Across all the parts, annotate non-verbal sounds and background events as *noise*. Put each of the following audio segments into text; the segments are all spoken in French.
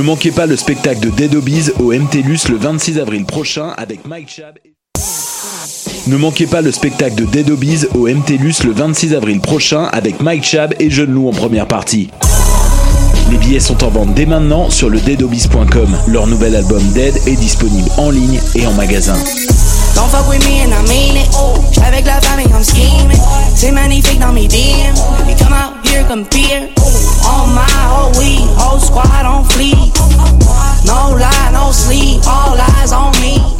Ne manquez pas le spectacle de Dead Obies au MTLUS le 26 avril prochain avec Mike Chab. Ne manquez pas le spectacle de Dead au MTLUS le 26 avril prochain avec Mike Chab et Jeune Loup en première partie. Les billets sont en vente dès maintenant sur le deadobis.com. Leur nouvel album Dead est disponible en ligne et en magasin. On my whole week, whole squad on fleek. No lie, no sleep, all eyes on me.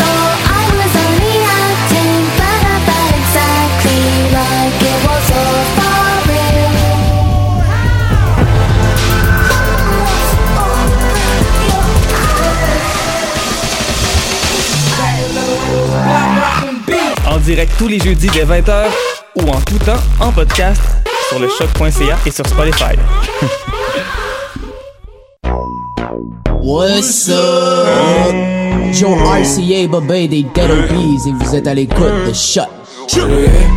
En direct tous les jeudis dès 20h ou en tout temps en podcast sur le choc.ca et sur Spotify. *laughs* What's up? Joe RCA, Bobé des Dead Obies et vous êtes à l'écoute de Shot. Where they at?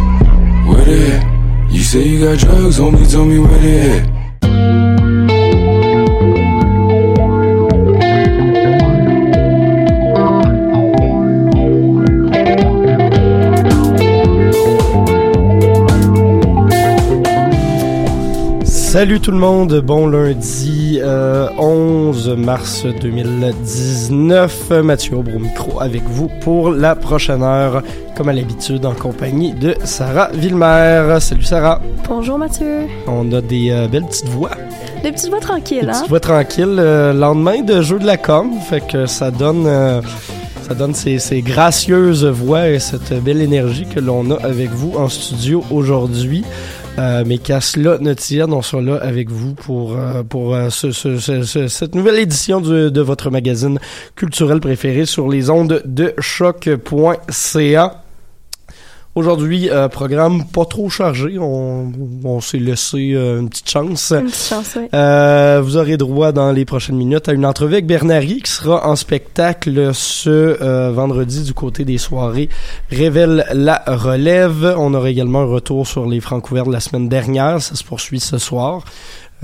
Where they at? You say you got drugs, homie, tell me where they at. Salut tout le monde, bon lundi euh, 11 mars 2019. Mathieu Aubry au micro avec vous pour la prochaine heure, comme à l'habitude en compagnie de Sarah Villemer. Salut Sarah. Bonjour Mathieu. On a des euh, belles petites voix. Des petites voix tranquilles, Des hein? petites voix tranquilles. euh, lendemain de jeu de la com, fait que ça donne... euh, ça donne ces, ces gracieuses voix et cette belle énergie que l'on a avec vous en studio aujourd'hui. Euh, mais qu'à cela ne tienne, on sera là avec vous pour, euh, pour euh, ce- ce- ce- ce- cette nouvelle édition de votre magazine culturel préféré sur les ondes de choc.ca. Aujourd'hui, euh, programme pas trop chargé. On, on s'est laissé euh, une petite chance. Une petite chance, oui. Euh, vous aurez droit dans les prochaines minutes à une entrevue avec Bernary qui sera en spectacle ce euh, vendredi du côté des soirées Révèle la relève. On aura également un retour sur les francs couverts de la semaine dernière. Ça se poursuit ce soir.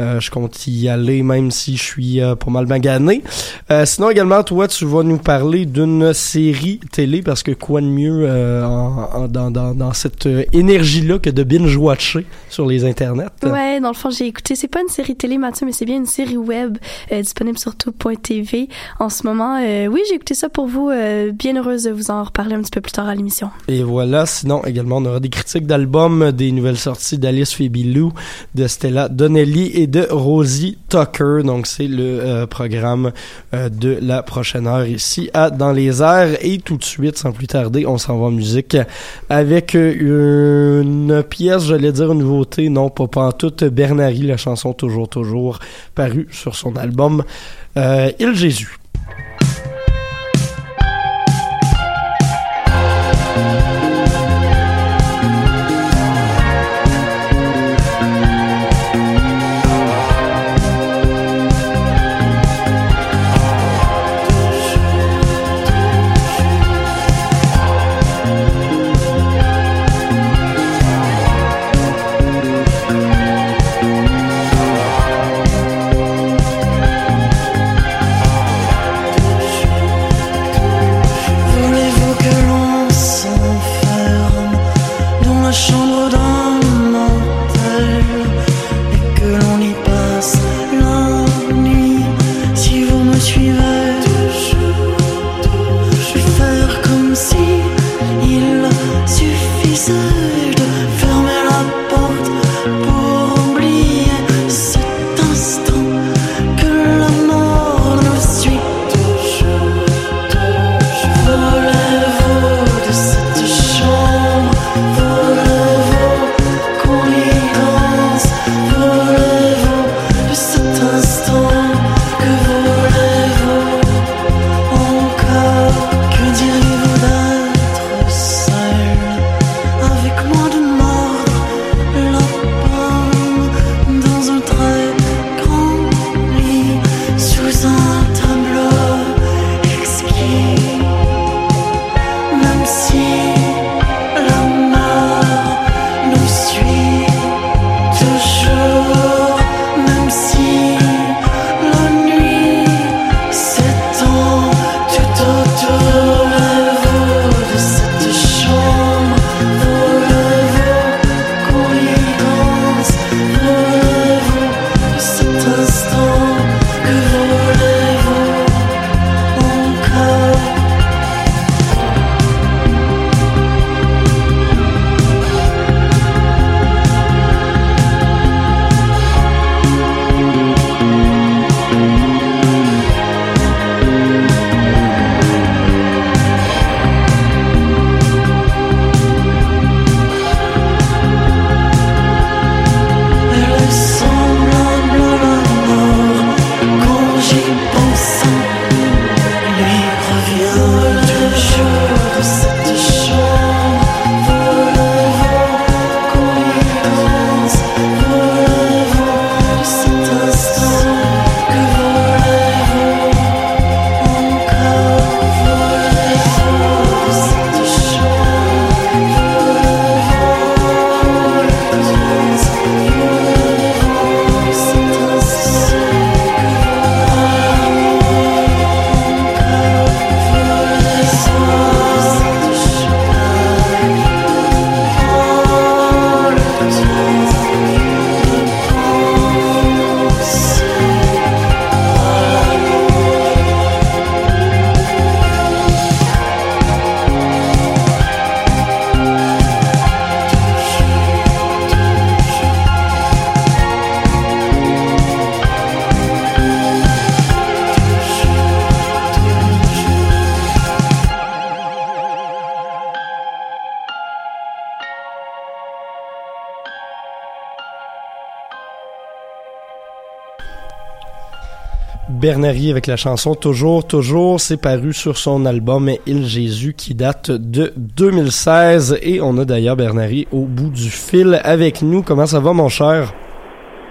Euh, je compte y aller même si je suis euh, pas mal magané. Euh, sinon également, toi, tu vas nous parler d'une série télé parce que quoi de mieux en- en- dans, dans, dans cette énergie-là que de binge-watcher sur les internets? Ouais, dans le fond, j'ai écouté. C'est pas une série télé, Mathieu, mais c'est bien une série web euh, disponible sur tout.tv en ce moment. Euh, oui, j'ai écouté ça pour vous. euh, bien heureuse de vous en reparler un petit peu plus tard à l'émission. Et voilà, sinon également on aura des critiques d'albums, des nouvelles sorties d'Alice Phoebe de Stella Donnelly et de Rosie Tucker. Donc c'est le euh, programme euh, de la prochaine heure ici à Dans les airs. Et tout de suite, sans plus tarder, on s'en va en musique avec euh, une pièce, j'allais dire une nouveauté, non pas pas en toute, Bernary, la chanson Toujours Toujours, parue sur son album Il Jésus. Bernary avec la chanson Toujours, toujours. C'est paru sur son album Il Jésus qui date de 2016. Et on a d'ailleurs Bernary au bout du fil avec nous. Comment ça va, mon cher?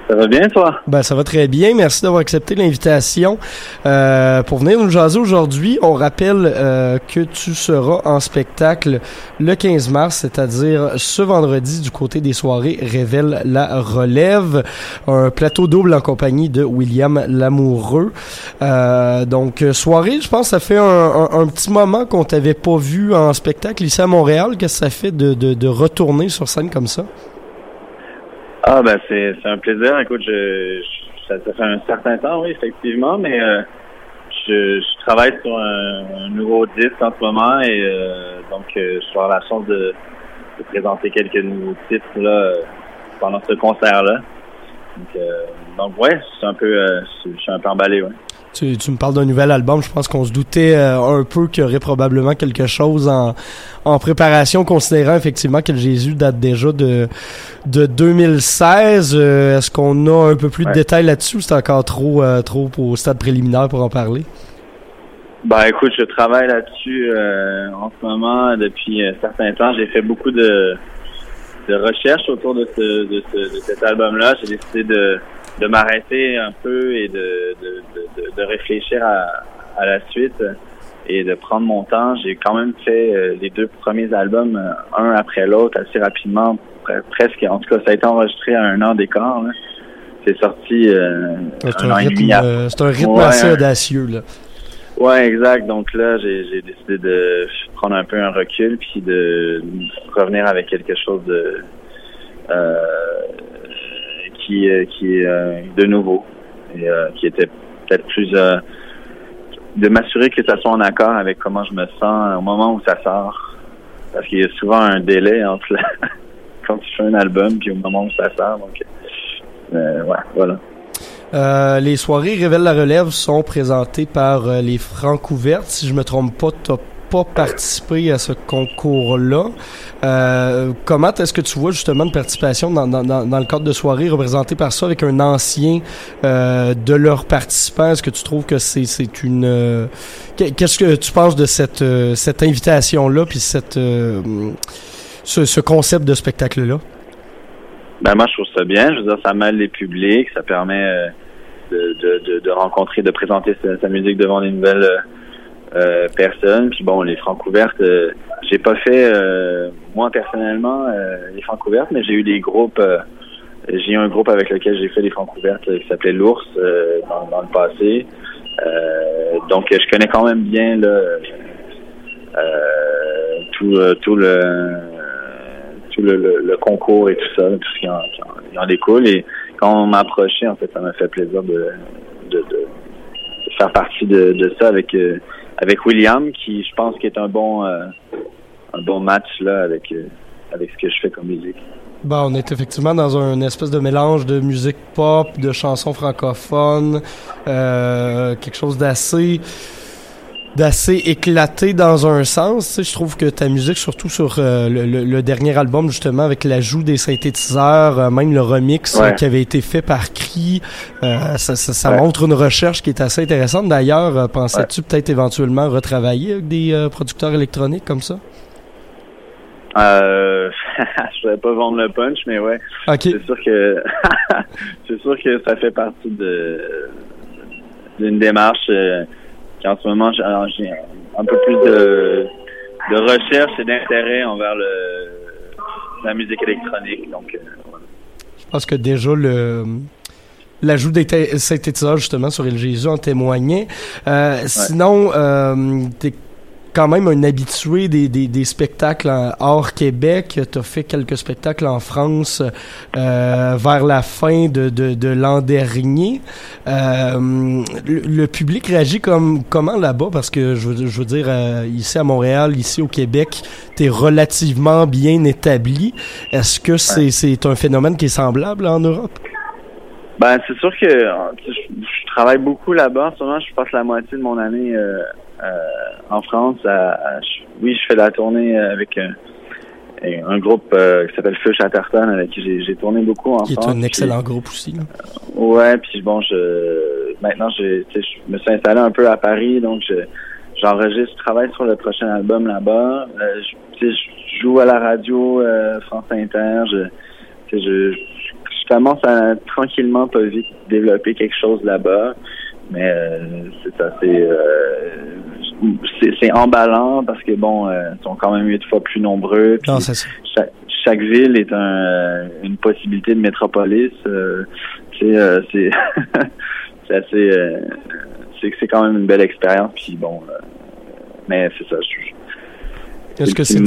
Ça va bien, toi? Ben, ça va très bien. Merci d'avoir accepté l'invitation euh, pour venir nous jaser aujourd'hui. On rappelle euh, que tu seras en spectacle le 15 mars, c'est-à-dire ce vendredi du côté des soirées Révèle la relève. Un plateau double en compagnie de William Lamoureux. Euh, donc, soirée, je pense ça fait un, un, petit moment qu'on t'avait pas vu en spectacle ici à Montréal. Qu'est-ce que ça fait de, de, de retourner sur scène comme ça? Ah ben c'est un plaisir. Écoute, je, ça, fait un certain temps, oui, effectivement, mais euh, je, je, travaille sur un, nouveau disque en ce moment et euh, donc euh, je vais avoir la chance de, de, présenter quelques nouveaux titres là pendant ce concert-là. Donc, donc ouais, c'est un peu, je suis un peu emballé, ouais. Tu, tu me parles d'un nouvel album. Je pense qu'on se doutait euh, un peu qu'il y aurait probablement quelque chose en, en préparation, considérant effectivement que Jésus date déjà de, de 2016. Euh, est-ce qu'on a un peu plus de détails là-dessus ou c'est encore trop, euh, trop au stade préliminaire pour en parler? Ben écoute, je travaille là-dessus en ce moment depuis un certain temps. J'ai fait beaucoup de, de recherches autour de, ce, de, ce, de cet album-là. J'ai décidé de de m'arrêter un peu et de, de, de, de réfléchir à, à, la suite et de prendre mon temps. J'ai quand même fait euh, les deux premiers albums euh, un après l'autre assez rapidement, presque. En tout cas, ça a été enregistré à un an d'écart. C'est sorti euh, c'est un, rythme, c'est un rythme assez audacieux là. Ouais, exact. Donc là, j'ai décidé de prendre un peu un recul puis de revenir avec quelque chose de euh, qui, euh, euh, de nouveau et euh, qui était peut-être plus de m'assurer que ça soit en accord avec comment je me sens au moment où ça sort. Parce qu'il y a souvent un délai entre *laughs* quand tu fais un album puis au moment où ça sort. Donc, voilà. les soirées Révèle la relève sont présentées par les Francs ouvertes. Si je me trompe pas, top pas participé à ce concours-là. Euh, comment est-ce que tu vois justement une participation dans, le cadre de soirée représentée par ça avec un ancien euh, de leurs participants? Est-ce que tu trouves que c'est, une... Euh, qu'est-ce que tu penses de cette, invitation-là puis cette, ce, ce concept de spectacle-là? Ben moi, je trouve ça bien. Je veux dire, ça mêle les publics, ça permet de, rencontrer, de présenter sa musique devant des nouvelles euh, personnes. Puis bon, les francs ouvertes, euh, j'ai pas fait euh, moi personnellement les francs ouvertes, mais j'ai eu des groupes. j'ai eu un groupe avec lequel j'ai fait les francs ouvertes qui s'appelait l'ours dans, dans, le passé. donc je connais quand même bien le tout, tout le tout le, le, concours et tout ça, tout ce qui en, qui en, découle. Et quand on m'a approché, en fait, ça m'a fait plaisir de, faire partie de, ça avec avec William, qui je pense qui est un bon euh, un bon match là avec euh, avec ce que je fais comme musique. Bon, on est effectivement dans un espèce de mélange de musique pop, de chansons francophones, euh, quelque chose d'assez d'assez éclaté dans un sens. je trouve que ta musique, surtout sur euh, le, dernier album, justement, avec l'ajout des synthétiseurs, euh, même le remix euh, qui avait été fait par Cri, ça, ça, montre une recherche qui est assez intéressante. D'ailleurs, pensais-tu peut-être éventuellement retravailler avec des producteurs électroniques comme ça? Euh, *laughs* je voudrais pas vendre le punch, mais ouais. C'est sûr que *laughs* c'est sûr que ça fait partie de d'une démarche en ce moment, j'ai un peu plus de, de recherche et d'intérêt envers le, la musique électronique. Donc, euh, Je pense que déjà le l'ajout des synthétiseurs justement sur El Jésus en témoignait. Euh, Sinon, euh, quand même un habitué des, des, des spectacles hors Québec. Tu as fait quelques spectacles en France euh, vers la fin de, de, de l'an dernier. Euh, le, public réagit comme comment là-bas? Parce que je veux, je veux dire, euh, ici à Montréal, ici au Québec, tu es relativement bien établi. Est-ce que c'est c'est un phénomène qui est semblable en Europe? Ben, c'est sûr que je, travaille beaucoup là-bas. En ce moment, je passe la moitié de mon année euh, euh, en France. oui, je fais la tournée avec un, un groupe euh, qui s'appelle Feu Chatterton avec qui j'ai tourné beaucoup en qui France. Qui est un excellent groupe aussi. Là. ouais, puis bon, je maintenant, je, je me suis installé un peu à Paris, donc je, j'enregistre, je travaille sur le prochain album là-bas. Euh, je, je joue à la radio euh, France Inter. Je, je, je commence à tranquillement, pas vite, développer quelque chose là-bas. Mais euh, c'est c'est, euh, c'est emballant parce que bon, euh, ils sont quand même huit fois plus nombreux. puis Non, c'est ça. chaque, chaque ville est un, une possibilité de métropolis. euh, c'est euh, c'est *laughs* c'est assez euh, c'est c'est quand même une belle expérience. Puis bon, euh, mais c'est ça. je- Est-ce que c'est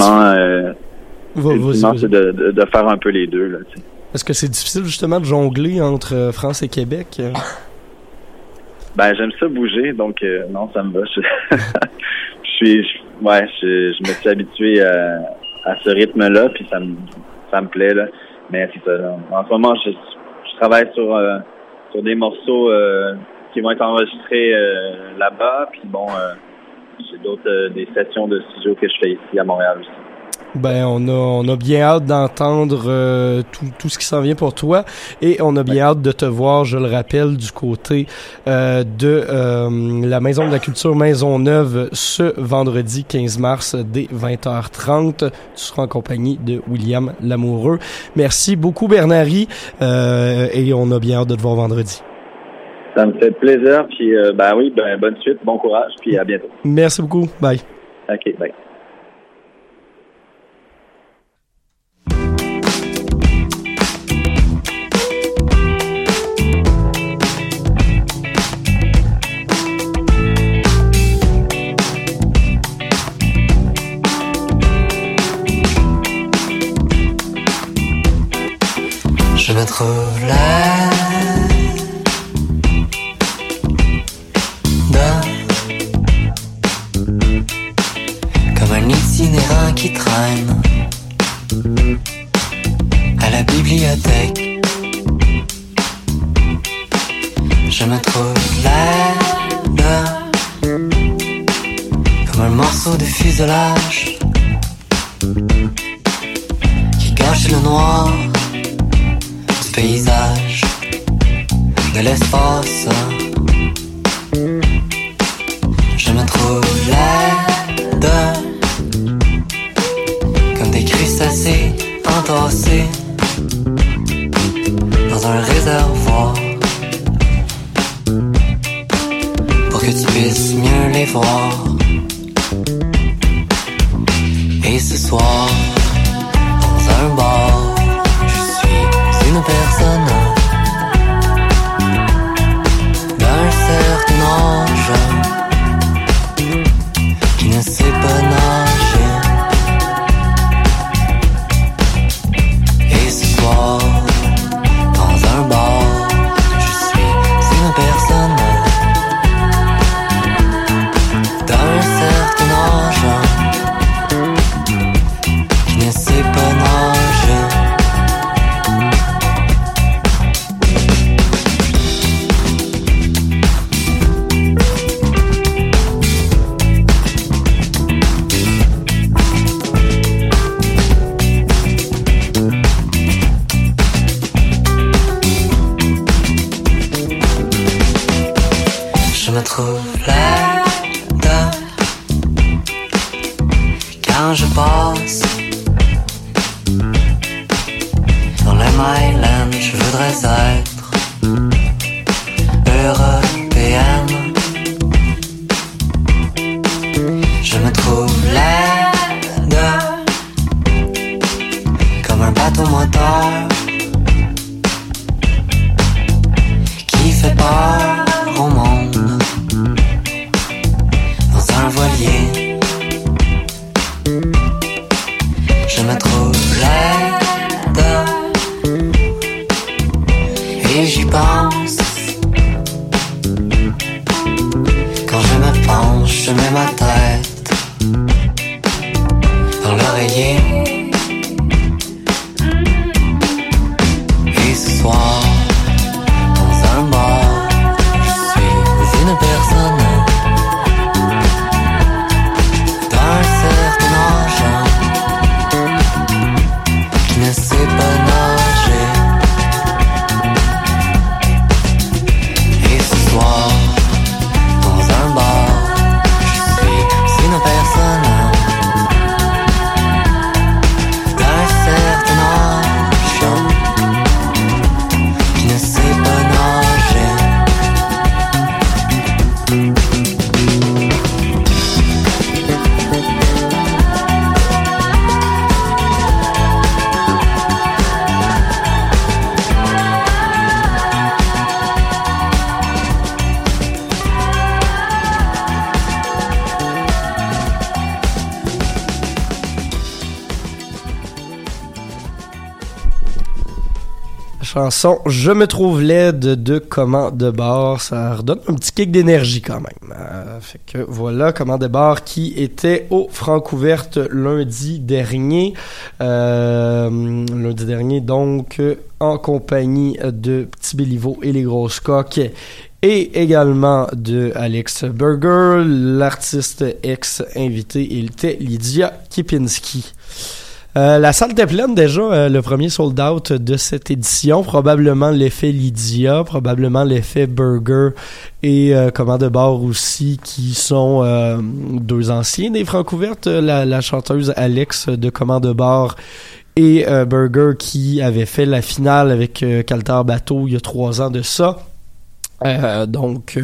c'est de, de, de faire un peu les deux. Est-ce que c'est difficile justement de jongler entre France et Québec? Euh? Ben j'aime ça bouger, donc euh, non, ça me va. Je, *laughs* je suis, ouais, je, me suis habitué à, à ce rythme-là, puis ça me, ça me plaît là. Mais. En ce moment, je, je travaille sur euh, sur des morceaux euh, qui vont être enregistrés euh, là-bas, puis bon, euh, j'ai d'autres euh, des sessions de studio que je fais ici à Montréal aussi. Ben, on a, on a bien hâte d'entendre euh, tout, tout ce qui s'en vient pour toi et on a bien hâte de te voir, je le rappelle, du côté euh, de euh, la Maison de la Culture Maisonneuve ce vendredi 15 mars dès 20h30. Tu seras en compagnie de William Lamoureux. Merci beaucoup Bernary euh, et on a bien hâte de te voir vendredi. Ça me fait plaisir, puis euh, ben oui, ben bonne suite, bon courage, puis à bientôt. Merci beaucoup. Bye. Ok, bye. Je me trouve là quand je passe dans le Myland. Je voudrais être européenne. Je me trouve laide de Comment de bord. Ça redonne un petit kick d'énergie quand même. Euh, fait que voilà Comment de bord qui était au Francouverte lundi dernier. Euh, lundi dernier, donc, en compagnie de Petit Béliveau et les Grosses Coques et également de Alex Berger, l'artiste ex-invité, il était Lydia Kipinski. Euh, la salle était pleine déjà, euh, le premier sold out de cette édition. Probablement l'effet Lydia, probablement l'effet Burger et euh, comment de aussi, qui sont euh, deux anciens des Francouvertes. La, la chanteuse Alex de Comment de et Burger qui avait fait la finale avec Caltar Bateau il y a trois ans de ça. donc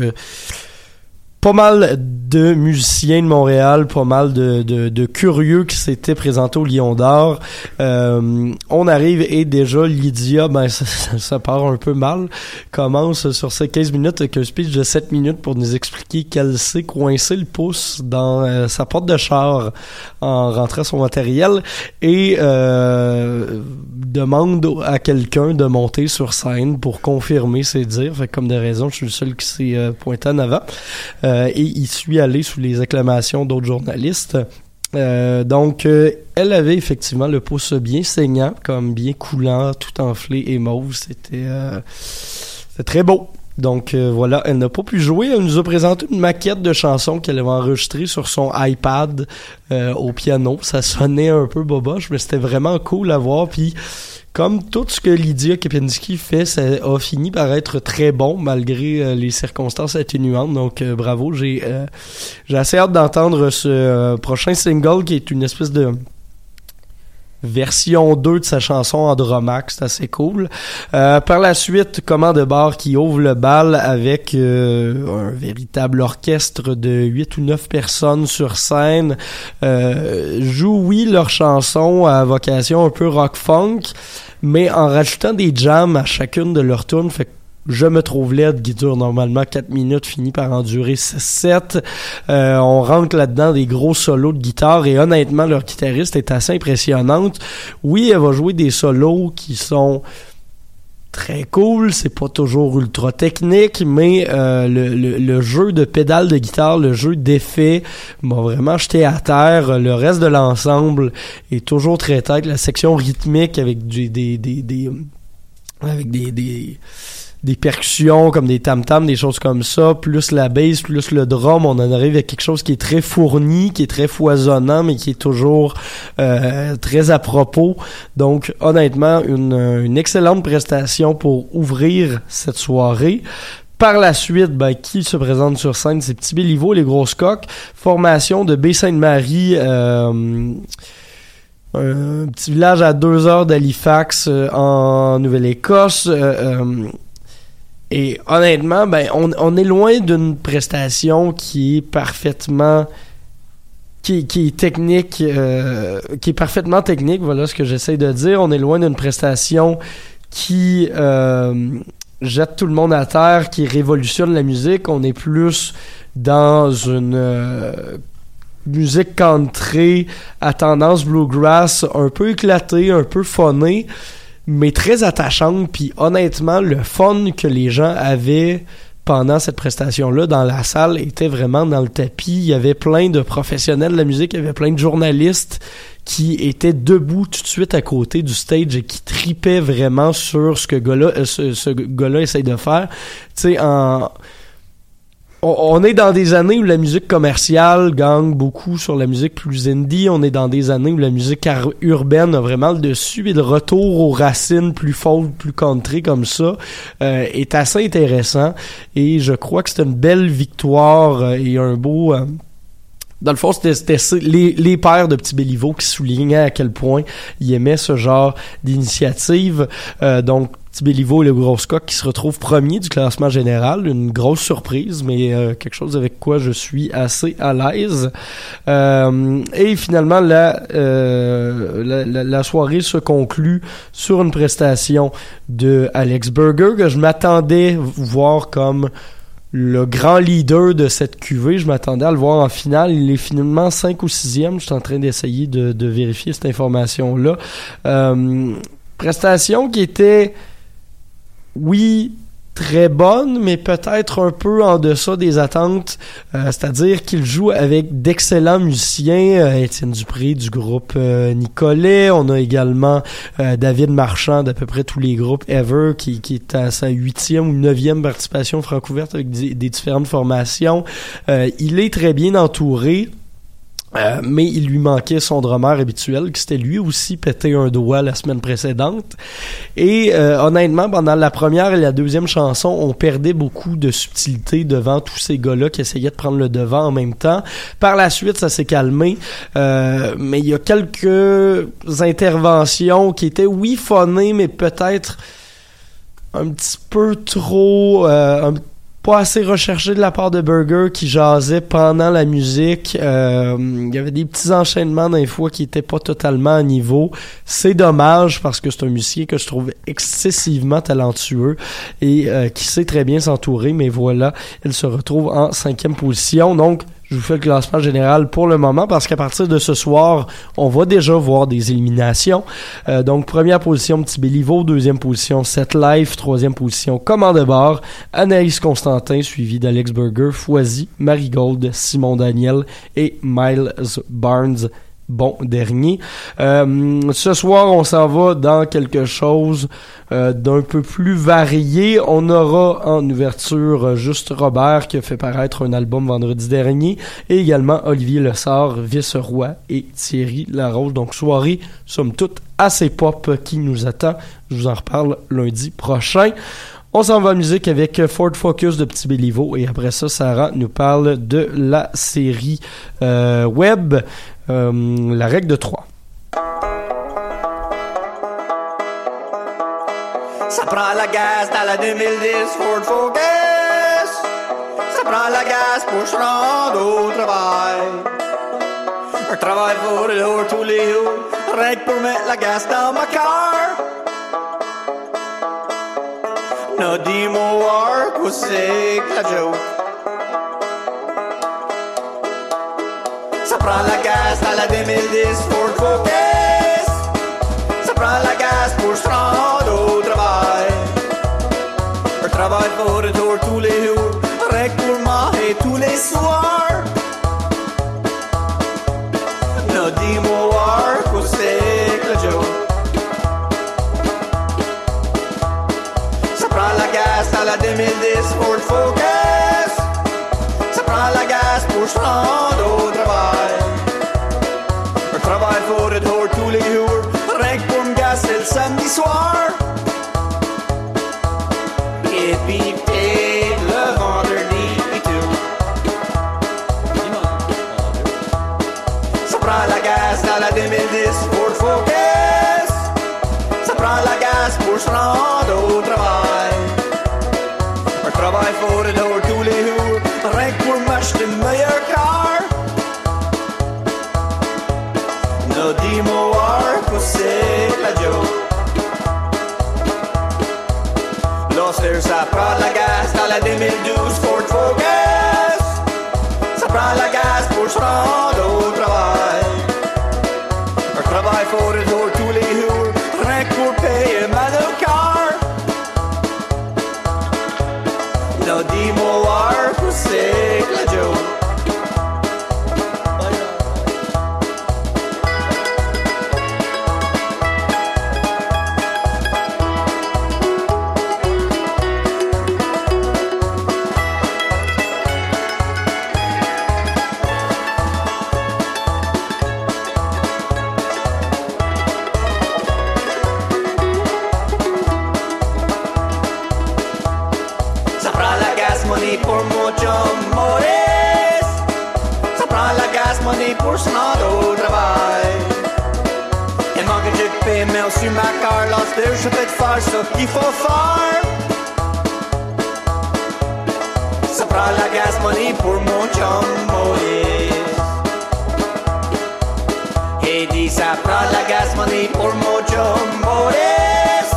pas mal de musiciens de Montréal, pas mal de, de, de curieux qui s'étaient présentés au Lion d'Or. Euh, on arrive et déjà Lydia, ben *laughs* ça, ça, part un peu mal, commence sur ces 15 minutes avec un speech de 7 minutes pour nous expliquer qu'elle s'est coincé le pouce dans euh, sa porte de char en rentrant son matériel et euh, demande à quelqu'un de monter sur scène pour confirmer ses dires. Fait comme de raison, je suis le seul qui s'est euh, pointé en avant. Euh, et il suit aller sous les acclamations d'autres journalistes. Euh, donc, euh, elle avait effectivement le pouce bien saignant, comme bien coulant, tout enflé et mauve. C'était très beau. Donc voilà, elle n'a pas pu jouer. Elle nous a présenté une maquette de chansons qu'elle avait enregistrée sur son iPad au piano. Ça sonnait un peu boboche, mais c'était vraiment cool à voir. Puis comme tout ce que Lydia Kepinski fait, ça a fini par être très bon malgré euh, les circonstances atténuantes. Donc euh, bravo, j'ai euh, j'ai assez hâte d'entendre ce prochain single qui est une espèce de version 2 de sa chanson Andromax, c'est assez cool. par la suite, Comment de bar qui ouvre le bal avec un véritable orchestre de 8 ou 9 personnes sur scène. jouent, oui, leur chanson à vocation un peu rock-funk, mais en rajoutant des jams à chacune de leurs tunes, fait je me trouve laide qui dure normalement 4 minutes, finit par en durer 7. Euh, on rentre là-dedans des gros solos de guitare et honnêtement, leur guitariste est assez impressionnante. Oui, elle va jouer des solos qui sont très cool, c'est pas toujours ultra technique, mais euh, le, le, jeu de pédale de guitare, le jeu d'effet m'a vraiment jeté à terre. Le reste de l'ensemble est toujours très tête. La section rythmique avec des, des, des, des avec des, des des percussions comme des tam-tams, des choses comme ça, plus la bass, plus le drum, on en arrive à quelque chose qui est très fourni, qui est très foisonnant, mais qui est toujours euh, très à propos. Donc honnêtement, une, une excellente prestation pour ouvrir cette soirée. Par la suite, ben, qui se présente sur scène, c'est Petit Béliveau, les grosses coques, formation de Baie-Sainte-Marie, euh, un petit village à deux heures d'Halifax euh, en Nouvelle-Écosse. Euh, et honnêtement, ben, on, on est loin d'une prestation qui est parfaitement. Qui, qui est technique, euh, qui est parfaitement technique, voilà ce que j'essaie de dire. On est loin d'une prestation qui euh, jette tout le monde à terre, qui révolutionne la musique. On est plus dans une euh, musique country à tendance bluegrass, un peu éclatée, un peu phonée mais très attachante. Puis honnêtement, le fun que les gens avaient pendant cette prestation-là dans la salle était vraiment dans le tapis. Il y avait plein de professionnels de la musique, il y avait plein de journalistes qui étaient debout tout de suite à côté du stage et qui tripaient vraiment sur ce que gars-là, euh, ce, ce gars-là essaye de faire. Tu sais, en on, est dans des années où la musique commerciale gagne beaucoup sur la musique plus indie. On est dans des années où la musique urbaine a vraiment le dessus et le retour aux racines plus folk, plus country comme ça euh, est assez intéressant. Et je crois que c'est une belle victoire euh, et un beau... Euh, dans le fond, c'était les, les pères de Petit Béliveau qui soulignaient à quel point ils aimaient ce genre d'initiative. donc, Béliveau et le Gros Coq qui se retrouve premier du classement général. Une grosse surprise, mais euh, quelque chose avec quoi je suis assez à l'aise. Euh, et finalement, euh, la, la, soirée se conclut sur une prestation de Alex Berger que je m'attendais voir comme le grand leader de cette cuvée. Je m'attendais à le voir en finale. Il est finalement 5 ou 6e. Je suis en train d'essayer de, de, vérifier cette information-là. prestation qui était oui, très bonne, mais peut-être un peu en deçà des attentes. Euh, c'est-à-dire qu'il joue avec d'excellents musiciens. Euh, Étienne Dupré du groupe euh, Nicolet. On a également David Marchand d'à peu près tous les groupes Ever, qui, qui est à sa huitième ou neuvième participation francouverte avec des, des différentes formations. il est très bien entouré. Euh, mais il lui manquait son drummer habituel, qui s'était lui aussi pété un doigt la semaine précédente. Et euh, honnêtement, pendant la première et la deuxième chanson, on perdait beaucoup de subtilité devant tous ces gars-là qui essayaient de prendre le devant en même temps. Par la suite, ça s'est calmé, euh, mais il y a quelques interventions qui étaient, oui, phonées, mais peut-être un petit peu trop... un assez recherché de la part de Burger qui jasait pendant la musique. Euh, il y avait des petits enchaînements des fois qui étaient pas totalement à niveau. C'est dommage parce que c'est un musicien que je trouve excessivement talentueux et euh, qui sait très bien s'entourer. Mais voilà, il se retrouve en cinquième position. Donc, je vous fais le classement général pour le moment parce qu'à partir de ce soir, on va déjà voir des éliminations. Euh, donc, première position, Petit Béliveau. Deuxième position, Set Life. Troisième position, Commande Bar. Anaïs Constantin, suivi d'Alex Burger, Foisy, Marigold, Simon Daniel et Miles Barnes bon dernier. Euh, ce soir, on s'en va dans quelque chose euh, d'un peu plus varié. On aura en ouverture euh, juste Robert qui a fait paraître un album vendredi dernier et également Olivier Lessard, Vice-Roi et Thierry Larose. Donc soirée, somme toute, assez pop qui nous attend. Je vous en reparle lundi prochain. On s'en va en musique avec Ford Focus de Petit Béliveau et après ça, Sarah nous parle de la série web euh, la règle de 3. Ça prend la gaz dans la 2010 Ford Focus. Ça prend la gaz pour se rendre au travail. Un travail pour jour tous les jours. Rien pour mettre la gaz dans ma car. No dis-moi work c'est la joke. Ça prend la gaz à la 2010 Ford Focus. Ça prend la pour se rendre au travail. Un travail pour retour tous les jours. Pour manger tous les soirs. Dis-moi. Ça prend la à la 2010 Ford Focus. La gaz pour se rendre au travail. Travail voor het hoort tous les jours. Rien pour samedi soir. Le gaz dans la 2010 Ford Focus. Ça pour au travail. Un travail pour No dis-moi work ou c'est la joke. Loster, ça prend la gaz dans la 2012 Ford Focus. Ça prend la gaz pour se rendre au travail. Un travail pour le jour tous les jours. Rien que pour payer ma new car. No dis-moi work ou paiement sur ma car. Lorsque je peux te faire ce qu'il faut faire. Ça prend la gas money pour mon chum Maurice. Et dit ça prend la gas money pour mon chum Maurice.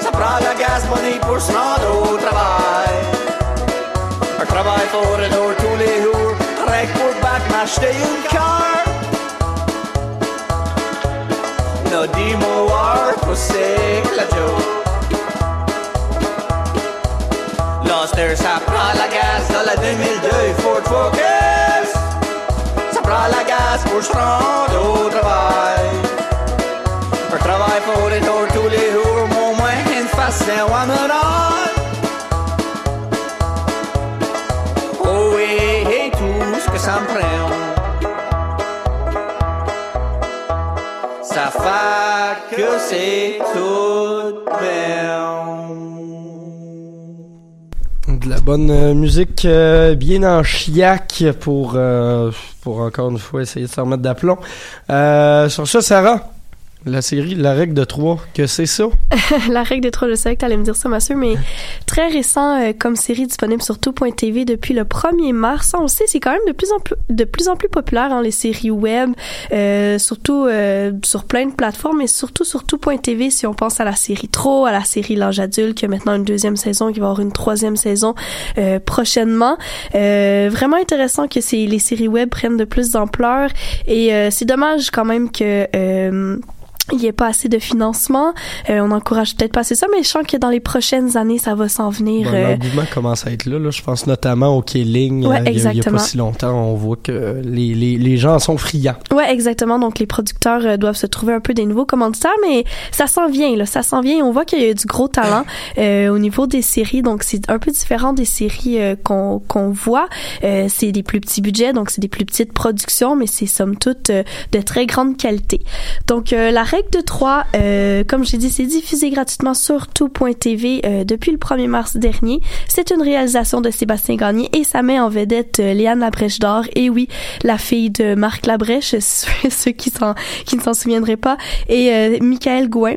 Ça prend la gas money pour se rendre travail. Un travail pour jour tous les jours. Rien pour m'acheter une car. No dis-moi work ou c'est que la joke. Duster. Ça prend la gaz dans la 2002 Ford Focus. Ça prend la gaz pour se rendre au travail. Un travail pour les jours tous les jours, au moins une face d'un one Oh oui, et tout ce que ça me prend. C'est. De la bonne euh, musique euh, bien en chiac pour, euh, pour encore une fois essayer de s'en remettre d'aplomb. Euh, sur ça, Sarah, la série La règle de 3, que c'est ça? *laughs* la règle des trois, je savais que t'allais me dire ça, Mathieu, mais très récent euh, comme série disponible sur tout.tv depuis le 1er mars. On le sait, c'est quand même de plus en plus, de plus en plus populaire, hein, les séries web, euh, surtout euh, sur plein de plateformes, mais surtout sur tout.tv si on pense à la série Trop, à la série L'âge adulte, qui a maintenant une deuxième saison, qui va avoir une troisième saison euh, prochainement. Euh, vraiment intéressant que les séries web prennent de plus d'ampleur et c'est dommage quand même que... il n'y a pas assez de financement. Euh, on encourage peut-être pas assez ça, mais je sens que dans les prochaines années, ça va s'en venir. Bon, euh, L'engouement commence à être là, là. Je pense notamment au K-Ling. Ouais, euh, il y a- pas si longtemps, on voit que les, les, les gens en sont friands. Ouais, exactement. Donc les producteurs euh, doivent se trouver un peu des nouveaux commanditaires, mais ça s'en vient là, ça s'en vient. On voit qu'il y a du gros talent *coughs* euh, au niveau des séries, donc c'est un peu différent des séries qu'on qu'on voit. Euh, c'est des plus petits budgets, donc c'est des plus petites productions, mais c'est somme toute de très grande qualité. Donc euh, la règle de 3, euh, comme j'ai dit, c'est diffusé gratuitement sur tout.tv euh, depuis le 1er mars dernier. C'est une réalisation de Sébastien Gagné et ça met en vedette euh, Léane Labrèche d'Or et oui, la fille de Marc Labrèche, *laughs* ceux qui, qui ne s'en souviendraient pas, et euh, Michael Gouin.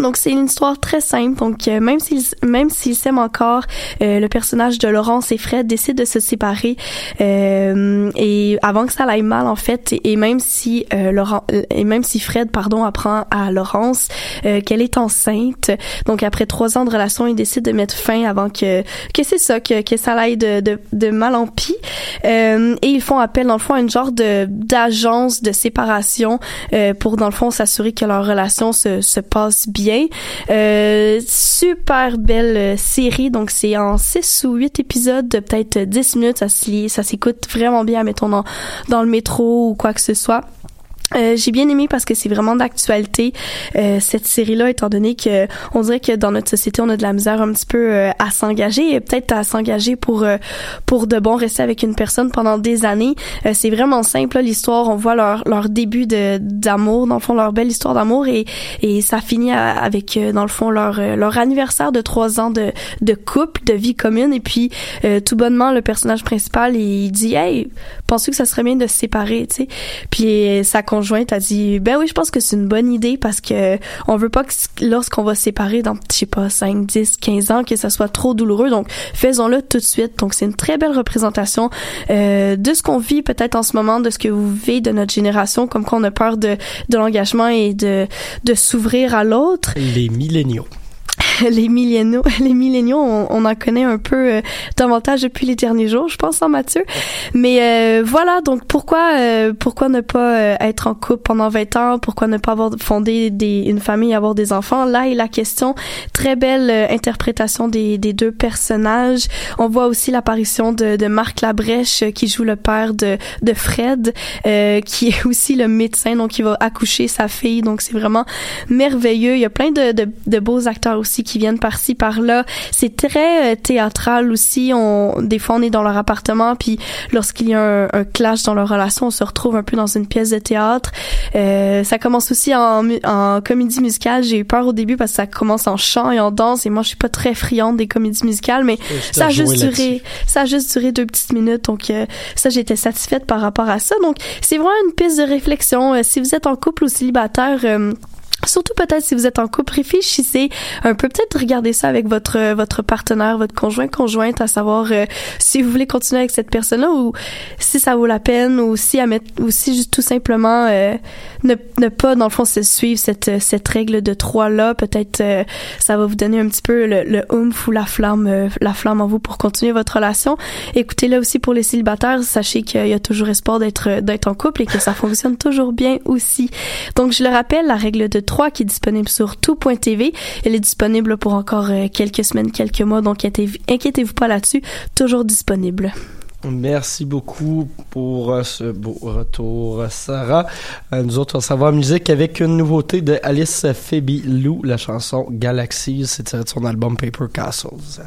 Donc c'est une histoire très simple. Donc euh, même s'ils même s'ils s'aiment encore, euh, le personnage de Laurence et Fred décide de se séparer euh, et avant que ça aille mal en fait. Et, même si euh, Laurent et même si Fred pardon apprend à Laurence euh, qu'elle est enceinte, donc après trois ans de relation, il décide de mettre fin avant que que c'est ça que que ça aille de de, de mal en pis. Euh, et ils font appel dans le fond à une genre de d'agence de séparation euh, pour dans le fond s'assurer que leur relation se, se passe bien. Euh, super belle euh, série. Donc c'est en 6 ou 8 épisodes de peut-être 10 minutes. Ça s'écoute vraiment bien mettons dans le métro ou quoi que ce soit. Euh, j'ai bien aimé parce que c'est vraiment d'actualité euh, cette série-là, étant donné que on dirait que dans notre société on a de la misère un petit peu euh, à s'engager et peut-être à s'engager pour euh, pour de bon rester avec une personne pendant des années. Euh, c'est vraiment simple l'histoire. On voit leur leur début de d'amour, dans le fond leur belle histoire d'amour et et ça finit à- avec euh, dans le fond leur leur anniversaire de trois ans de de couple, de vie commune et puis tout bonnement le personnage principal il dit hey pensez que ça serait bien de se séparer, tu sais. Puis sa a dit ben oui, je pense que c'est une bonne idée parce que on veut pas que lorsqu'on va se séparer dans je sais pas 5, 10, 15 ans que ça soit trop douloureux. Donc faisons-le tout de suite. Donc c'est une très belle représentation euh, de ce qu'on vit peut-être en ce moment, de ce que vous vivez de notre génération comme qu'on a peur de l'engagement et de s'ouvrir à l'autre Les milléniaux. *laughs* les milléniaux, *laughs* les milléniaux, on, on en connaît un peu euh, davantage depuis les derniers jours, je pense, en Mathieu. Mais euh, voilà, donc pourquoi euh, pourquoi ne pas euh, être en couple pendant 20 ans? Pourquoi ne pas avoir fondé des, une famille, avoir des enfants? Là est la question. Très belle euh, interprétation des, des deux personnages. On voit aussi l'apparition de, de Marc Labrèche euh, qui joue le père de, de Fred, euh, qui est *laughs* aussi le médecin, donc il va accoucher sa fille. Donc c'est vraiment merveilleux. Il y a plein de, de, de beaux acteurs aussi qui viennent par-ci par-là. C'est très euh, théâtral aussi. On, des fois, on est dans leur appartement, puis lorsqu'il y a un, un clash dans leur relation, on se retrouve un peu dans une pièce de théâtre. Euh, ça commence aussi en, comédie musicale. J'ai eu peur au début parce que ça commence en chant et en danse, et moi, je suis pas très friande des comédies musicales, mais a juste duré, ça a juste duré deux petites minutes. Donc euh, ça, j'étais satisfaite par rapport à ça. Donc c'est vraiment une piste de réflexion. Euh, si vous êtes en couple ou célibataire. Surtout peut-être si vous êtes en couple, réfléchissez un peu, peut-être regardez ça avec votre euh, votre partenaire, votre conjoint, conjointe, à savoir euh, si vous voulez continuer avec cette personne-là ou si ça vaut la peine ou si à mettre ou si juste tout simplement euh, ne, ne pas dans le fond se suivre cette euh, cette règle de trois là, peut-être euh, ça va vous donner un petit peu le, le oomph ou la flamme euh, la flamme en vous pour continuer votre relation. Écoutez-le aussi pour les célibataires, sachez qu'il y a toujours espoir d'être d'être en couple et que ça fonctionne toujours bien aussi. Donc je le rappelle, la règle de trois 3 qui est disponible sur tout.tv. Elle est disponible pour encore euh, quelques semaines, quelques mois, donc inquiétez- inquiétez-vous pas là-dessus. Toujours disponible. Merci beaucoup pour euh, ce beau retour, Sarah. Euh, nous autres, on va en musique avec une nouveauté de Alice Phoebe Lou, la chanson Galaxies. C'est tiré de son album Paper Castles.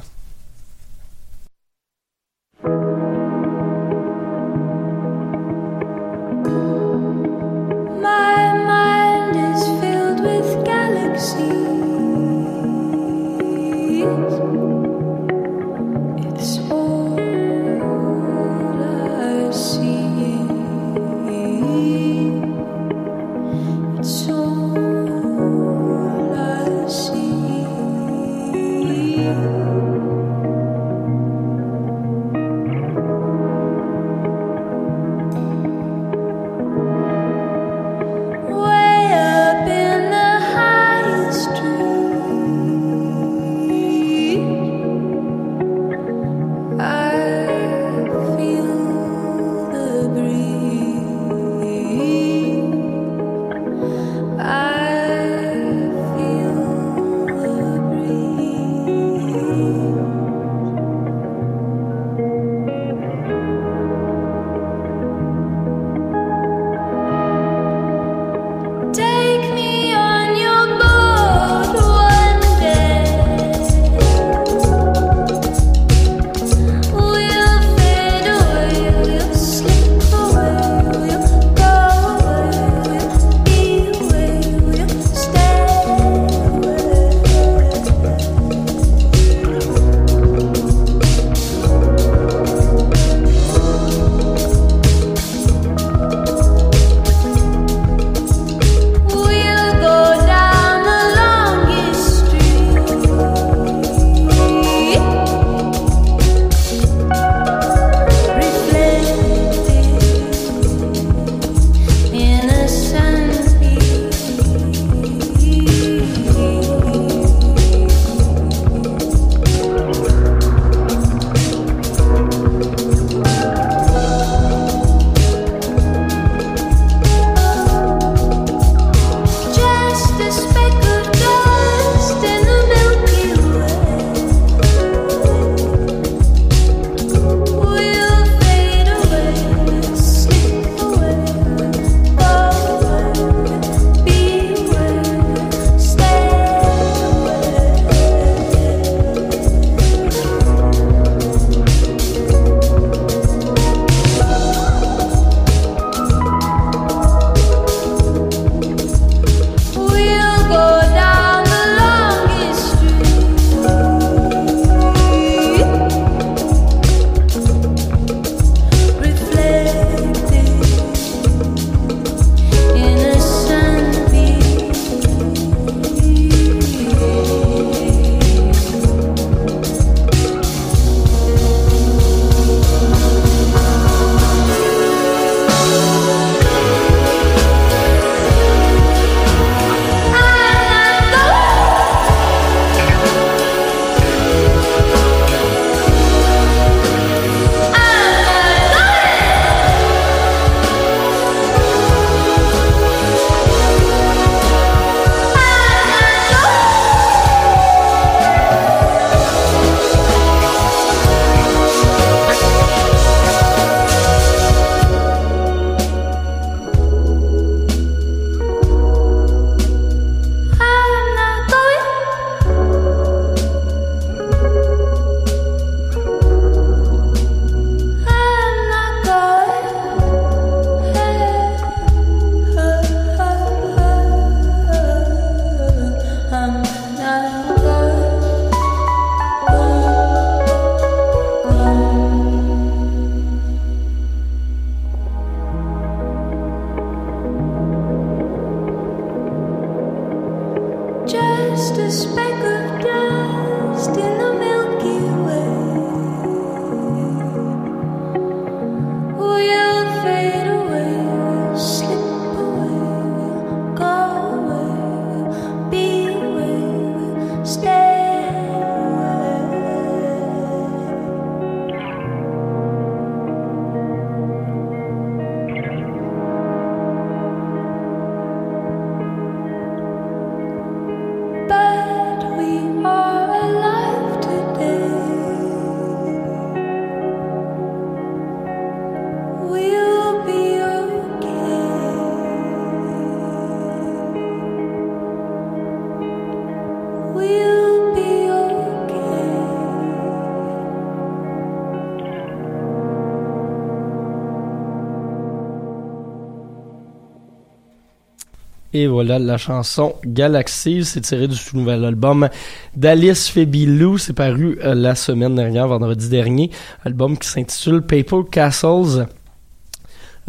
Et voilà la chanson Galaxy, c'est tiré du tout nouvel album d'Alice Febilou, c'est paru euh, la semaine dernière, vendredi dernier, album qui s'intitule Paper Castles.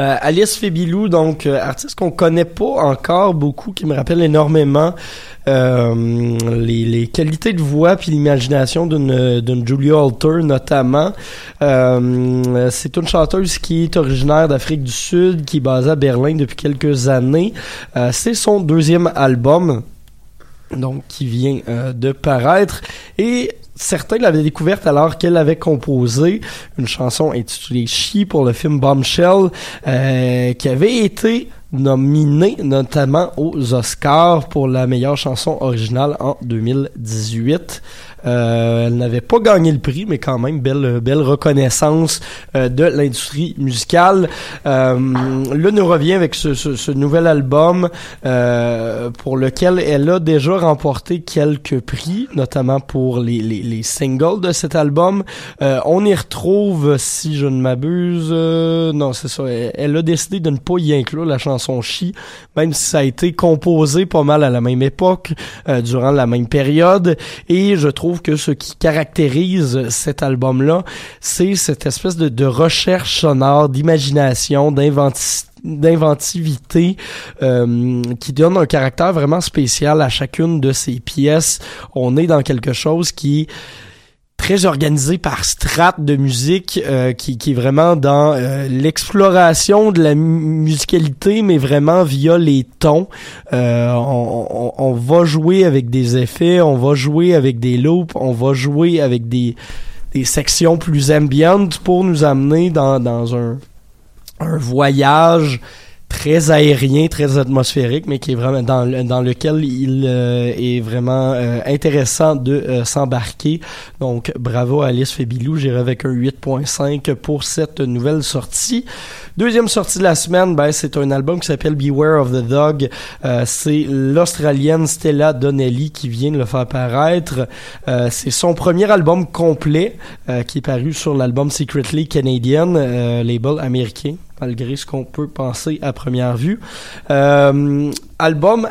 Euh, Alice Febilou, donc euh, artiste qu'on connaît pas encore beaucoup, qui me rappelle énormément euh, les, qualités de voix puis l'imagination d'une d'une Julia Alter notamment. C'est une chanteuse qui est originaire d'Afrique du Sud, qui est basée à Berlin depuis quelques années. C'est son deuxième album donc qui vient de paraître et certains l'avaient découverte alors qu'elle avait composé une chanson intitulée She pour le film Bombshell euh, qui avait été nominée notamment aux Oscars pour la meilleure chanson originale en 2018. Euh, elle n'avait pas gagné le prix, mais quand même belle belle reconnaissance euh, de l'industrie musicale. Euh, là, nous revient avec ce, ce, ce nouvel album euh, pour lequel elle a déjà remporté quelques prix, notamment pour les, les, les singles de cet album. Euh, on y retrouve, si je ne m'abuse, euh, non, c'est ça. Elle, a décidé de ne pas y inclure la chanson Chi, même si ça a été composé pas mal à la même époque, durant la même période. Et je trouve que ce qui caractérise cet album-là, c'est cette espèce de, de recherche sonore, d'imagination, d'inventivité d'inventivité euh, qui donne un caractère vraiment spécial à chacune de ces pièces. On est dans quelque chose qui très organisé par strate de musique euh, qui, qui est vraiment dans euh, l'exploration de la musicalité mais vraiment via les tons. Euh, on, on, on, va jouer avec des effets on va jouer avec des loops on va jouer avec des, des sections plus ambiantes pour nous amener dans, dans un, un voyage très aérien, très atmosphérique, mais qui est vraiment dans, dans lequel il euh, est vraiment euh, intéressant de euh, s'embarquer. Donc, bravo à Alice Febilou, j'irai avec un 8.5 pour cette nouvelle sortie. Deuxième sortie de la semaine, ben, c'est un album qui s'appelle Beware of the Dog. c'est l'Australienne Stella Donnelly qui vient de le faire paraître. c'est son premier album complet qui est paru sur l'album Secretly Canadian, label américain malgré ce qu'on peut penser à première vue. Euh, album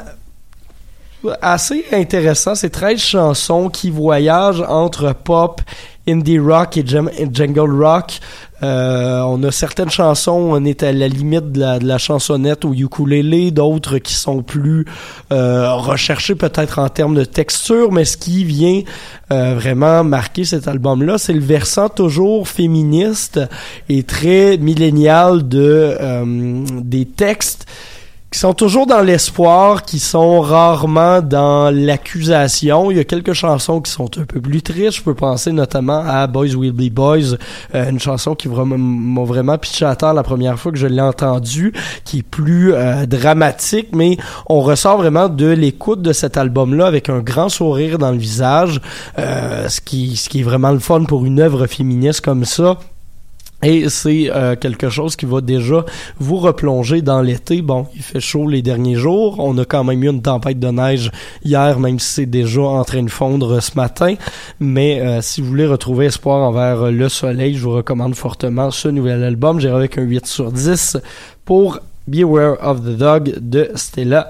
assez intéressant, c'est 13 chansons qui voyagent entre pop, indie rock et jungle rock. Euh, on a certaines chansons, on est à la limite de la, chansonnette au ukulélé, d'autres qui sont plus euh, recherchées peut-être en termes de texture, mais ce qui vient euh, vraiment marquer cet album-là, c'est le versant toujours féministe et très millénial de euh, des textes qui sont toujours dans l'espoir, qui sont rarement dans l'accusation. Il y a quelques chansons qui sont un peu plus tristes. Je peux penser notamment à Boys Will Be Boys, euh, une chanson qui m'a vraiment pitché à terre la première fois que je l'ai entendue, qui est plus euh, dramatique, mais on ressort vraiment de l'écoute de cet album-là avec un grand sourire dans le visage, euh, ce qui ce qui est vraiment le fun pour une œuvre féministe comme ça. Et c'est euh, quelque chose qui va déjà vous replonger dans l'été. Bon, il fait chaud les derniers jours. On a quand même eu une tempête de neige hier, même si c'est déjà en train de fondre ce matin. Mais euh, si vous voulez retrouver espoir envers le soleil, je vous recommande fortement ce nouvel album. J'irai avec un 8 sur 10 pour Beware of the Dog de Stella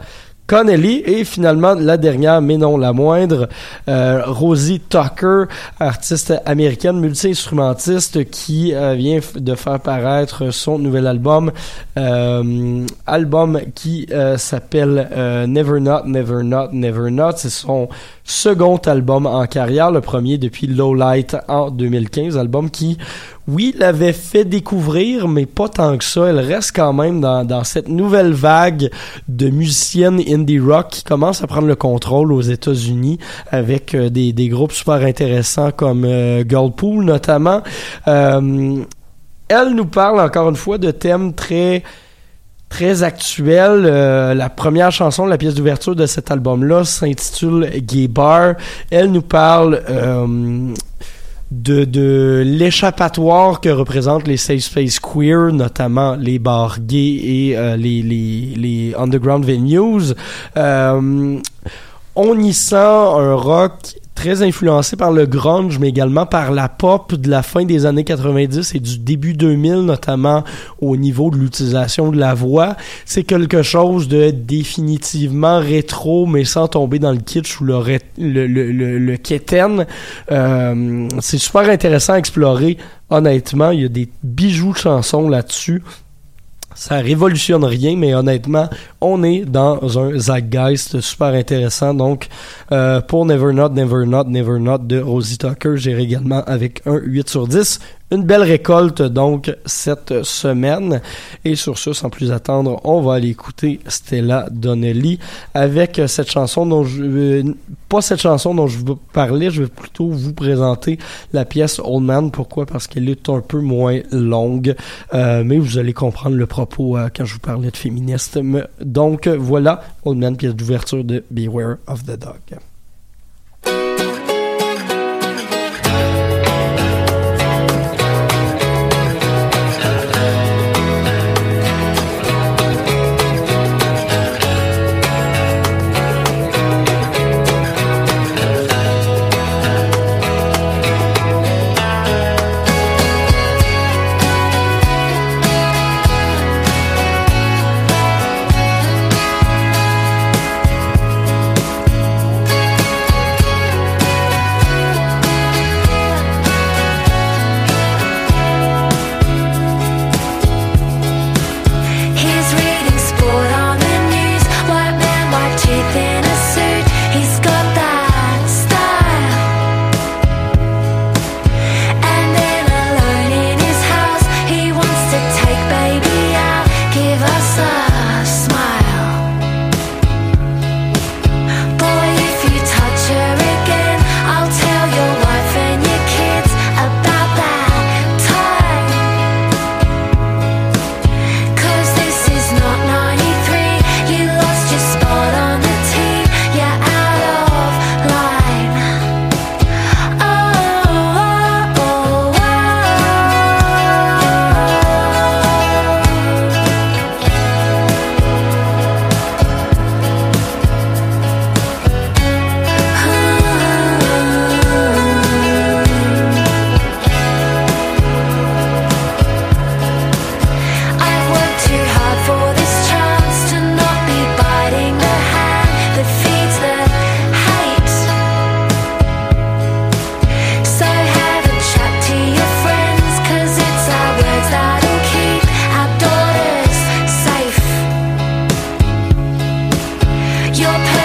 Connelly et finalement la dernière mais non la moindre euh, Rosie Tucker artiste américaine multi-instrumentiste qui euh, vient de faire paraître son nouvel album euh, album qui s'appelle Never Not Never Not Never Not. C'est son second album en carrière le premier depuis Low Light en 2015 album qui oui, l'avait fait découvrir, mais pas tant que ça. Elle reste quand même dans, cette nouvelle vague de musiciennes indie rock qui commence à prendre le contrôle aux États-Unis avec euh, des, groupes super intéressants comme euh, Girlpool notamment. Euh, elle nous parle encore une fois de thèmes très très actuels. Euh, la première chanson, la pièce d'ouverture de cet album-là s'intitule Gay Bar. Elle nous parle de, de l'échappatoire que représentent les safe space queer, notamment les bars gays et euh, les, les, les underground venues. Euh, on y sent un rock très influencé par le grunge, mais également par la pop de la fin des années 90 et du début 2000, notamment au niveau de l'utilisation de la voix. C'est quelque chose de définitivement rétro, mais sans tomber dans le kitsch ou le, le, le. Euh, c'est super intéressant à explorer. Honnêtement, il y a des bijoux de chansons là-dessus. Ça révolutionne rien, mais honnêtement, on est dans un zeitgeist super intéressant. Donc, euh, pour Never Not, Never Not, Never Not de Rosie Tucker, j'irai également avec un 8 sur 10. Une belle récolte, donc, cette semaine. Et sur ce, sans plus attendre, on va aller écouter Stella Donnelly avec cette chanson dont je... euh, pas cette chanson dont je veux parler, je vais plutôt vous présenter la pièce Old Man. Pourquoi? Parce qu'elle est un peu moins longue. Euh, mais vous allez comprendre le propos euh, quand je vous parlais de féminisme. Donc, voilà, Old Man, pièce d'ouverture de Beware of the Dog. your power.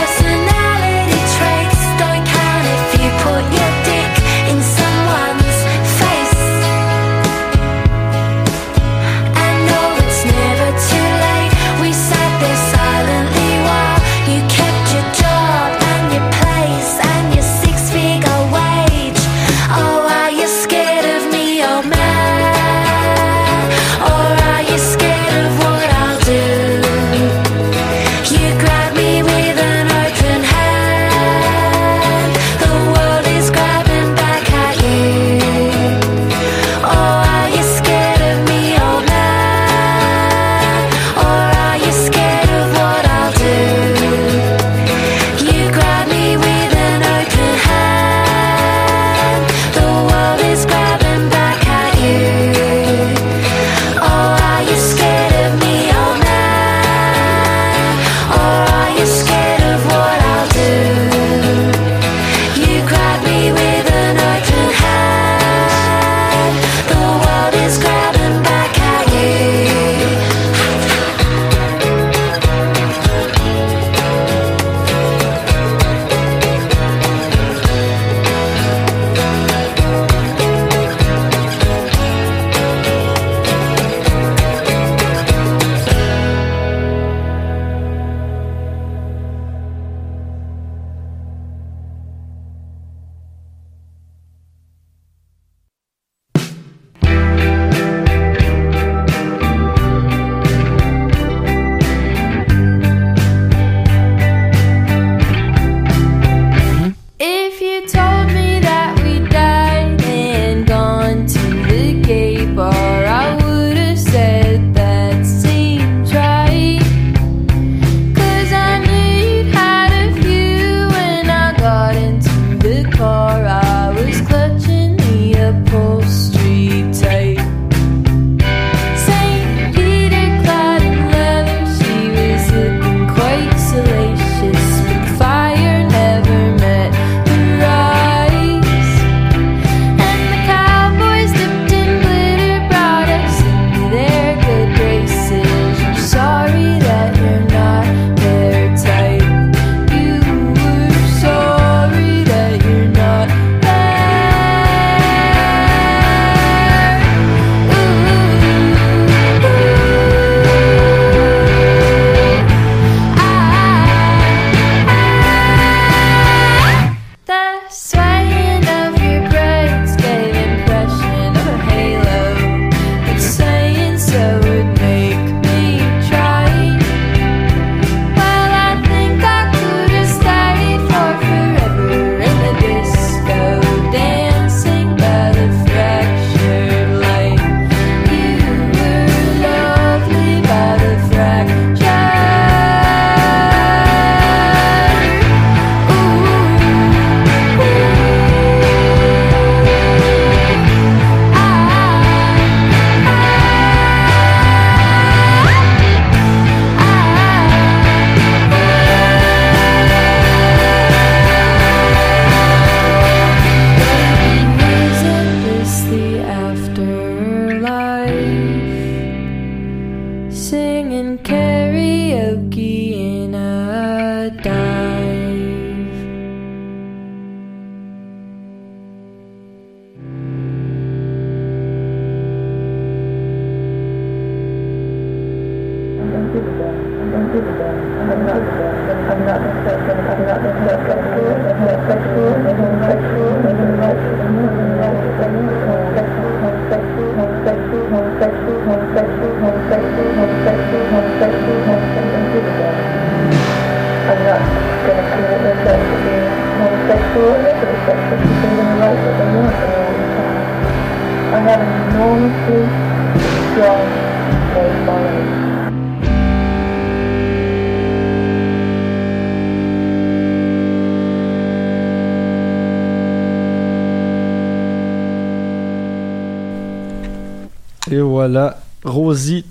da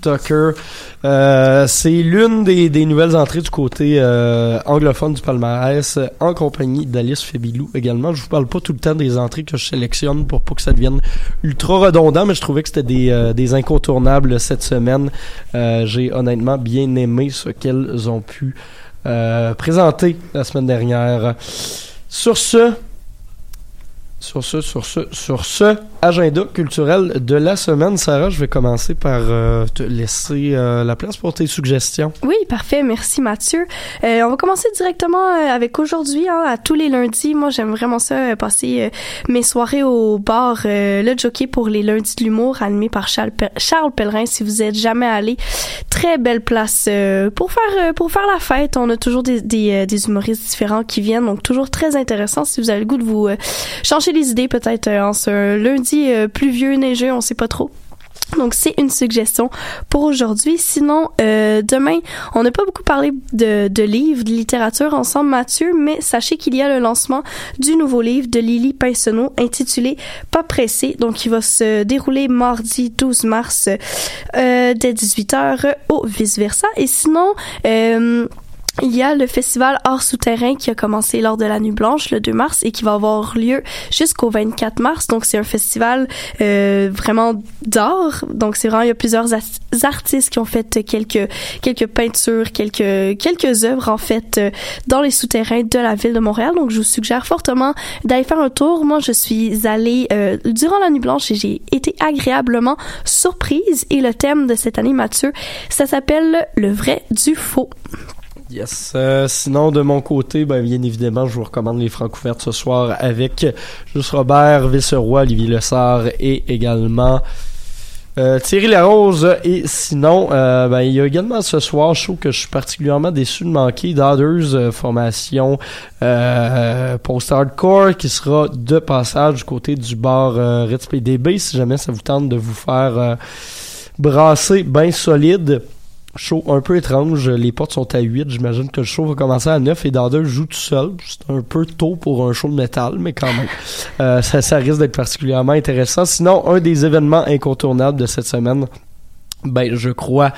Tucker. Euh, c'est l'une des, nouvelles entrées du côté euh, anglophone du palmarès, euh, en compagnie d'Alice Fébilou également. Je vous parle pas tout le temps des entrées que je sélectionne pour pas que ça devienne ultra redondant, mais je trouvais que c'était des, incontournables cette semaine. J'ai honnêtement bien aimé ce qu'elles ont pu présenter la semaine dernière. Sur ce, sur ce, sur ce, sur ce agenda culturel de la semaine, Sarah, je vais commencer par euh, te laisser euh, la place pour tes suggestions. Oui, parfait. Merci, Mathieu. Euh, on va commencer directement avec aujourd'hui, hein, à tous les lundis. Moi, j'aime vraiment ça, passer mes soirées au bar Le Jockey pour les lundis de l'humour, animé par Charles, Charles Pellerin. Si vous êtes jamais allé, très belle place pour faire pour faire la fête. On a toujours des, des, des humoristes différents qui viennent, donc toujours très intéressant. Si vous avez le goût de vous changer les idées, peut-être en ce lundi euh, pluvieux, neigeux, on sait pas trop. Donc c'est une suggestion pour aujourd'hui. Sinon, euh, demain, on n'a pas beaucoup parlé de, livres, de littérature ensemble, Mathieu, mais sachez qu'il y a le lancement du nouveau livre de Lily Pinsonneau intitulé Pas pressé. Donc il va se dérouler mardi 12 mars euh, dès 18h au vice-versa. Et sinon... il y a le festival Art souterrain qui a commencé lors de la Nuit Blanche le 2 mars et qui va avoir lieu jusqu'au 24 mars. Donc c'est un festival euh, vraiment d'art. Donc c'est vraiment il y a plusieurs artistes qui ont fait quelques quelques peintures, quelques quelques œuvres en fait euh, dans les souterrains de la ville de Montréal. Donc je vous suggère fortement d'aller faire un tour. Moi je suis allée euh, durant la Nuit Blanche et j'ai été agréablement surprise et le thème de cette année Mathieu, ça s'appelle le vrai du faux. Yes. Euh, sinon, de mon côté, ben, bien évidemment, je vous recommande les francs couvertes ce soir avec Juste Robert, Visseroy, Olivier Lessard et également euh, Thierry Larose. Et sinon, euh, ben, il y a également ce soir, je trouve que je suis particulièrement déçu de manquer d'Others, euh, formation euh, post-hardcore qui sera de passage du côté du bar euh, Ritz PDB si jamais ça vous tente de vous faire brasser bien solide. Show un peu étrange, les portes sont à 8, j'imagine que le show va commencer à 9 et Dader joue tout seul. C'est un peu tôt pour un show de métal, mais quand même. *laughs* Euh, ça, ça risque d'être particulièrement intéressant. Sinon, un des événements incontournables de cette semaine, ben, je crois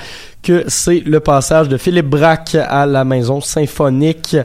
que c'est le passage de Philippe Braque à la Maison Symphonique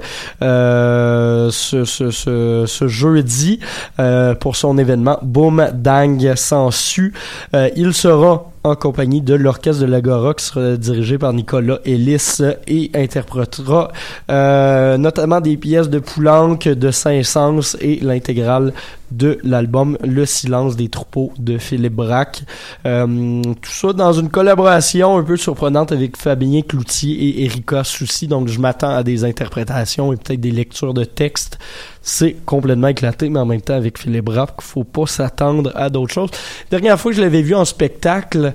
euh, ce, jeudi euh, pour son événement Boom Dang Sensu. Euh, il sera en compagnie de l'orchestre de sera dirigé par Nicolas Ellis et interprétera notamment des pièces de Poulenc, de Saint-Saëns et l'intégrale de l'album Le silence des troupeaux de Philippe Braque. Tout ça dans une collaboration un peu surprenante avec Fabien Cloutier et Erika Soucy. Donc je m'attends à des interprétations et peut-être des lectures de textes. C'est complètement éclaté, mais en même temps avec Philippe Braque, faut pas s'attendre à d'autres choses. Dernière fois que je l'avais vu en spectacle,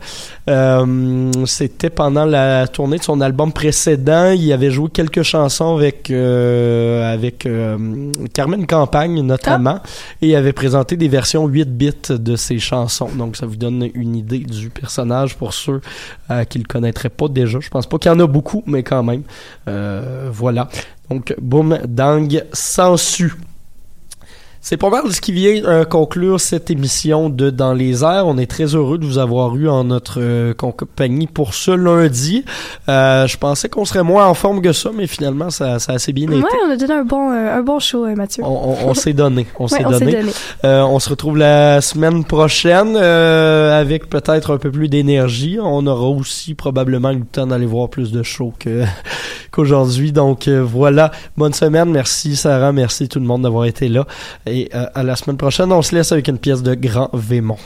euh, c'était pendant la tournée de son album précédent. Il avait joué quelques chansons avec euh, avec euh, Carmen Campagne notamment, et il avait présenté des versions 8 bits de ses chansons. Donc ça vous donne une idée du personnage pour ceux qui le connaîtraient pas déjà. Je pense pas qu'il y en a beaucoup, mais quand même. Voilà. Donc boum dang sensu. C'est pas mal ce qui vient euh, conclure cette émission de Dans les airs. On est très heureux de vous avoir eu en notre euh, compagnie pour ce lundi. Euh, je pensais qu'on serait moins en forme que ça, mais finalement, ça, ça a assez bien été. Ouais, on a donné un bon, euh, un bon show, Mathieu. On, on- on s'est donné. *laughs* On s'est on s'est donné. donné. On se retrouve la semaine prochaine euh, avec peut-être un peu plus d'énergie. On aura aussi probablement le temps d'aller voir plus de shows que *laughs* qu'aujourd'hui. Donc euh, voilà. Bonne semaine. Merci Sarah. Merci tout le monde d'avoir été là. Et euh, à la semaine prochaine, on se laisse avec une pièce de Grand Vémont.